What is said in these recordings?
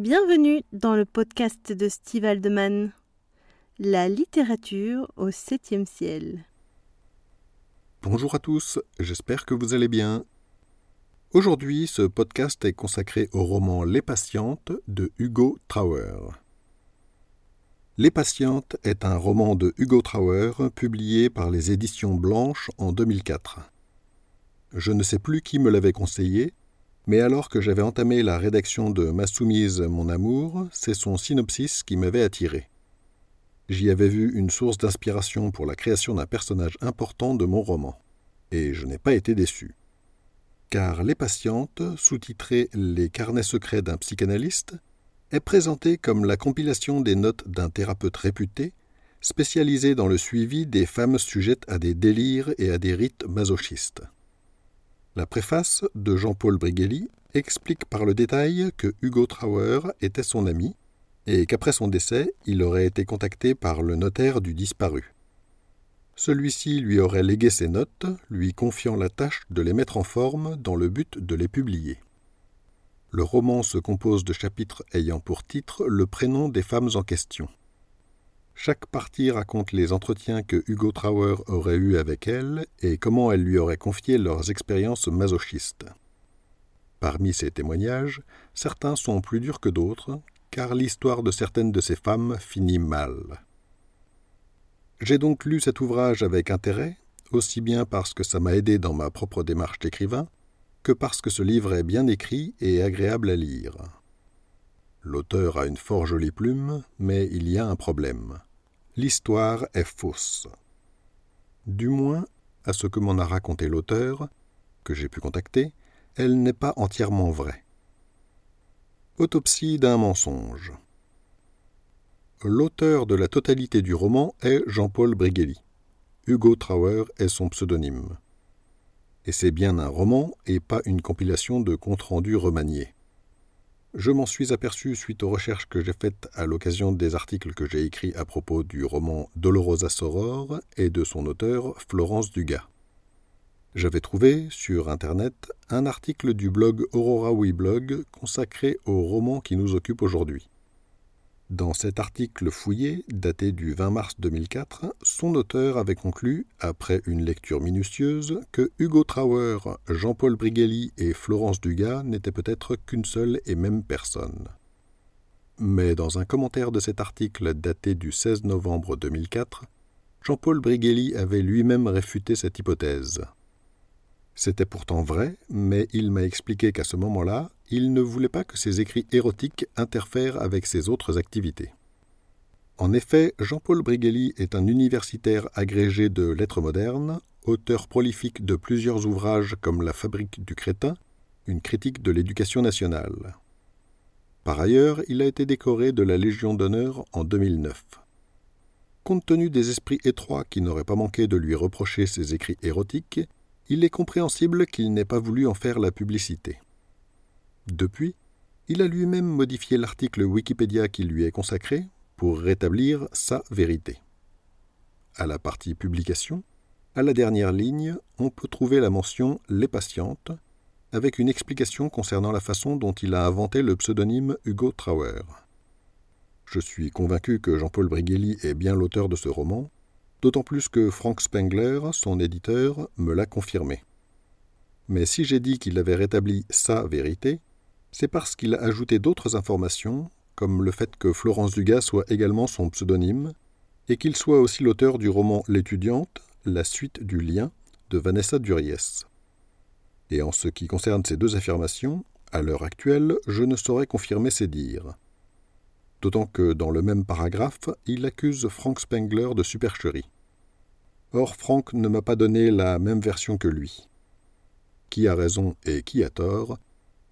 Bienvenue dans le podcast de Steve Aldeman, La littérature au septième ciel. Bonjour à tous, j'espère que vous allez bien. Aujourd'hui, ce podcast est consacré au roman Les Patientes de Hugo Trauer. Les Patientes est un roman de Hugo Trauer publié par les éditions Blanches en 2004. Je ne sais plus qui me l'avait conseillé, mais alors que j'avais entamé la rédaction de Ma soumise, mon amour, c'est son synopsis qui m'avait attiré. J'y avais vu une source d'inspiration pour la création d'un personnage important de mon roman, et je n'ai pas été déçu. Car Les Patientes, sous-titré Les carnets secrets d'un psychanalyste, est présenté comme la compilation des notes d'un thérapeute réputé, spécialisé dans le suivi des femmes sujettes à des délires et à des rites masochistes. La préface de Jean-Paul Brigelli explique par le détail que Hugo Trauer était son ami et qu'après son décès, il aurait été contacté par le notaire du disparu. Celui-ci lui aurait légué ses notes, lui confiant la tâche de les mettre en forme dans le but de les publier. Le roman se compose de chapitres ayant pour titre le prénom des femmes en question. Chaque partie raconte les entretiens que Hugo Trauer aurait eus avec elle et comment elle lui aurait confié leurs expériences masochistes. Parmi ces témoignages, certains sont plus durs que d'autres, car l'histoire de certaines de ces femmes finit mal. J'ai donc lu cet ouvrage avec intérêt, aussi bien parce que ça m'a aidé dans ma propre démarche d'écrivain, que parce que ce livre est bien écrit et agréable à lire. L'auteur a une fort jolie plume, mais il y a un problème l'histoire est fausse. Du moins, à ce que m'en a raconté l'auteur, que j'ai pu contacter, elle n'est pas entièrement vraie. Autopsie d'un mensonge. L'auteur de la totalité du roman est Jean-Paul Brigelli. Hugo Trauer est son pseudonyme. Et c'est bien un roman et pas une compilation de comptes rendus remaniés. Je m'en suis aperçu suite aux recherches que j'ai faites à l'occasion des articles que j'ai écrits à propos du roman Dolorosa Soror et de son auteur Florence Dugas. J'avais trouvé sur Internet un article du blog Aurora Blog consacré au roman qui nous occupe aujourd'hui. Dans cet article fouillé, daté du 20 mars 2004, son auteur avait conclu, après une lecture minutieuse, que Hugo Trauer, Jean-Paul Brigelli et Florence Dugas n'étaient peut-être qu'une seule et même personne. Mais dans un commentaire de cet article daté du 16 novembre 2004, Jean-Paul Brigelli avait lui-même réfuté cette hypothèse. C'était pourtant vrai, mais il m'a expliqué qu'à ce moment-là, il ne voulait pas que ses écrits érotiques interfèrent avec ses autres activités. En effet, Jean-Paul Brigelli est un universitaire agrégé de lettres modernes, auteur prolifique de plusieurs ouvrages comme La fabrique du crétin, une critique de l'éducation nationale. Par ailleurs, il a été décoré de la Légion d'honneur en 2009. Compte tenu des esprits étroits qui n'auraient pas manqué de lui reprocher ses écrits érotiques, il est compréhensible qu'il n'ait pas voulu en faire la publicité. Depuis, il a lui-même modifié l'article Wikipédia qui lui est consacré pour rétablir sa vérité. À la partie publication, à la dernière ligne, on peut trouver la mention Les patientes, avec une explication concernant la façon dont il a inventé le pseudonyme Hugo Trauer. Je suis convaincu que Jean-Paul Brigelli est bien l'auteur de ce roman, d'autant plus que Frank Spengler, son éditeur, me l'a confirmé. Mais si j'ai dit qu'il avait rétabli sa vérité, c'est parce qu'il a ajouté d'autres informations, comme le fait que Florence Dugas soit également son pseudonyme, et qu'il soit aussi l'auteur du roman L'étudiante, la suite du lien, de Vanessa Duriez. Et en ce qui concerne ces deux affirmations, à l'heure actuelle, je ne saurais confirmer ces dires. D'autant que, dans le même paragraphe, il accuse Frank Spengler de supercherie. Or, Frank ne m'a pas donné la même version que lui. Qui a raison et qui a tort,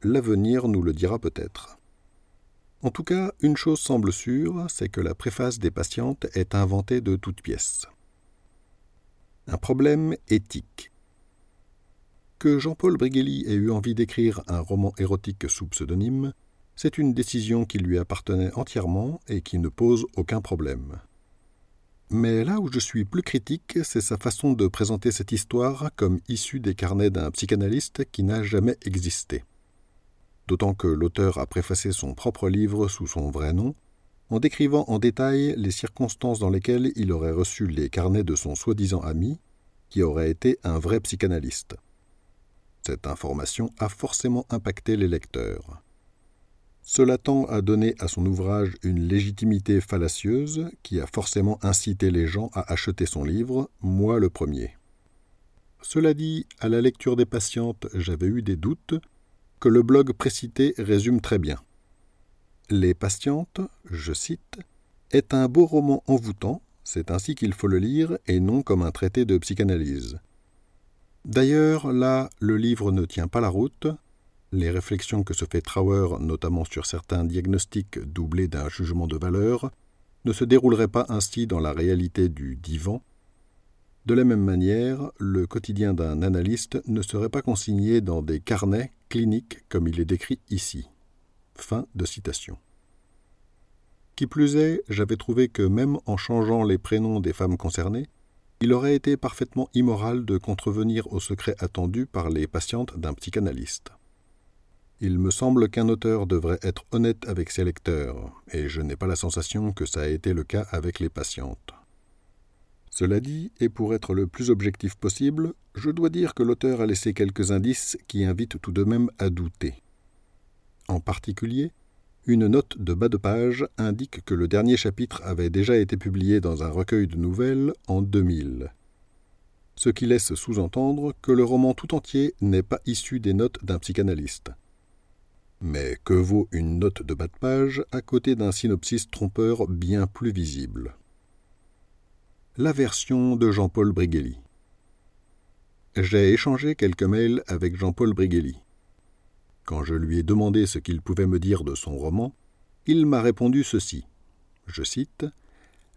L'avenir nous le dira peut-être. En tout cas, une chose semble sûre, c'est que la préface des patientes est inventée de toutes pièces. Un problème éthique. Que Jean-Paul Brigelli ait eu envie d'écrire un roman érotique sous pseudonyme, c'est une décision qui lui appartenait entièrement et qui ne pose aucun problème. Mais là où je suis plus critique, c'est sa façon de présenter cette histoire comme issue des carnets d'un psychanalyste qui n'a jamais existé. D'autant que l'auteur a préfacé son propre livre sous son vrai nom, en décrivant en détail les circonstances dans lesquelles il aurait reçu les carnets de son soi-disant ami, qui aurait été un vrai psychanalyste. Cette information a forcément impacté les lecteurs. Cela tend à donner à son ouvrage une légitimité fallacieuse qui a forcément incité les gens à acheter son livre, moi le premier. Cela dit, à la lecture des patientes, j'avais eu des doutes que le blog précité résume très bien. Les patientes, je cite, est un beau roman envoûtant, c'est ainsi qu'il faut le lire et non comme un traité de psychanalyse. D'ailleurs, là, le livre ne tient pas la route. Les réflexions que se fait Trauer, notamment sur certains diagnostics doublés d'un jugement de valeur, ne se dérouleraient pas ainsi dans la réalité du divan, de la même manière, le quotidien d'un analyste ne serait pas consigné dans des carnets cliniques comme il est décrit ici. Fin de citation. Qui plus est, j'avais trouvé que même en changeant les prénoms des femmes concernées, il aurait été parfaitement immoral de contrevenir au secret attendu par les patientes d'un psychanalyste. Il me semble qu'un auteur devrait être honnête avec ses lecteurs, et je n'ai pas la sensation que ça a été le cas avec les patientes. Cela dit, et pour être le plus objectif possible, je dois dire que l'auteur a laissé quelques indices qui invitent tout de même à douter. En particulier, une note de bas de page indique que le dernier chapitre avait déjà été publié dans un recueil de nouvelles en 2000. Ce qui laisse sous-entendre que le roman tout entier n'est pas issu des notes d'un psychanalyste. Mais que vaut une note de bas de page à côté d'un synopsis trompeur bien plus visible? La version de Jean-Paul Brigelli. J'ai échangé quelques mails avec Jean-Paul Brigelli. Quand je lui ai demandé ce qu'il pouvait me dire de son roman, il m'a répondu ceci. Je cite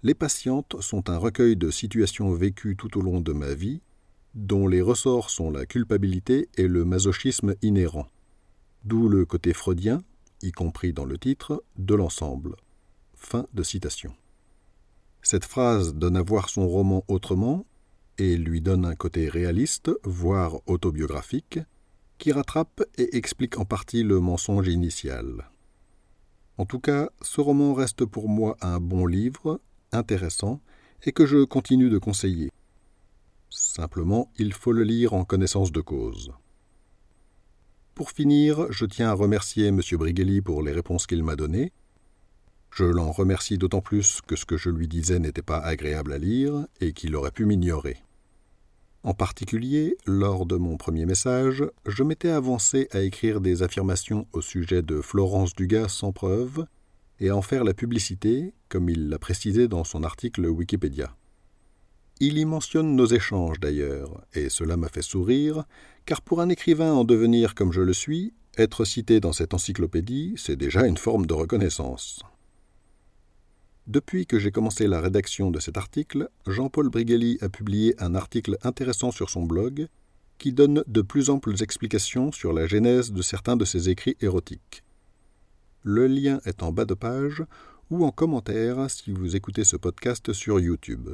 Les patientes sont un recueil de situations vécues tout au long de ma vie, dont les ressorts sont la culpabilité et le masochisme inhérent. D'où le côté freudien, y compris dans le titre, de l'ensemble. Fin de citation. Cette phrase donne à voir son roman autrement et lui donne un côté réaliste, voire autobiographique, qui rattrape et explique en partie le mensonge initial. En tout cas, ce roman reste pour moi un bon livre, intéressant, et que je continue de conseiller. Simplement, il faut le lire en connaissance de cause. Pour finir, je tiens à remercier M. Brigelli pour les réponses qu'il m'a données, je l'en remercie d'autant plus que ce que je lui disais n'était pas agréable à lire et qu'il aurait pu m'ignorer. En particulier, lors de mon premier message, je m'étais avancé à écrire des affirmations au sujet de Florence Dugas sans preuve et à en faire la publicité, comme il l'a précisé dans son article Wikipédia. Il y mentionne nos échanges d'ailleurs, et cela m'a fait sourire, car pour un écrivain en devenir comme je le suis, être cité dans cette encyclopédie, c'est déjà une forme de reconnaissance. Depuis que j'ai commencé la rédaction de cet article, Jean-Paul Brigelli a publié un article intéressant sur son blog qui donne de plus amples explications sur la genèse de certains de ses écrits érotiques. Le lien est en bas de page ou en commentaire si vous écoutez ce podcast sur YouTube.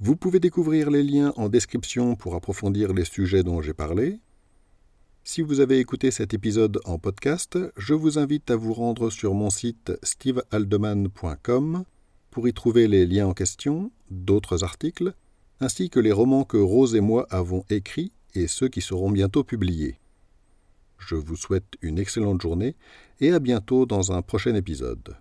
Vous pouvez découvrir les liens en description pour approfondir les sujets dont j'ai parlé, si vous avez écouté cet épisode en podcast, je vous invite à vous rendre sur mon site stevehaldeman.com pour y trouver les liens en question, d'autres articles, ainsi que les romans que Rose et moi avons écrits et ceux qui seront bientôt publiés. Je vous souhaite une excellente journée et à bientôt dans un prochain épisode.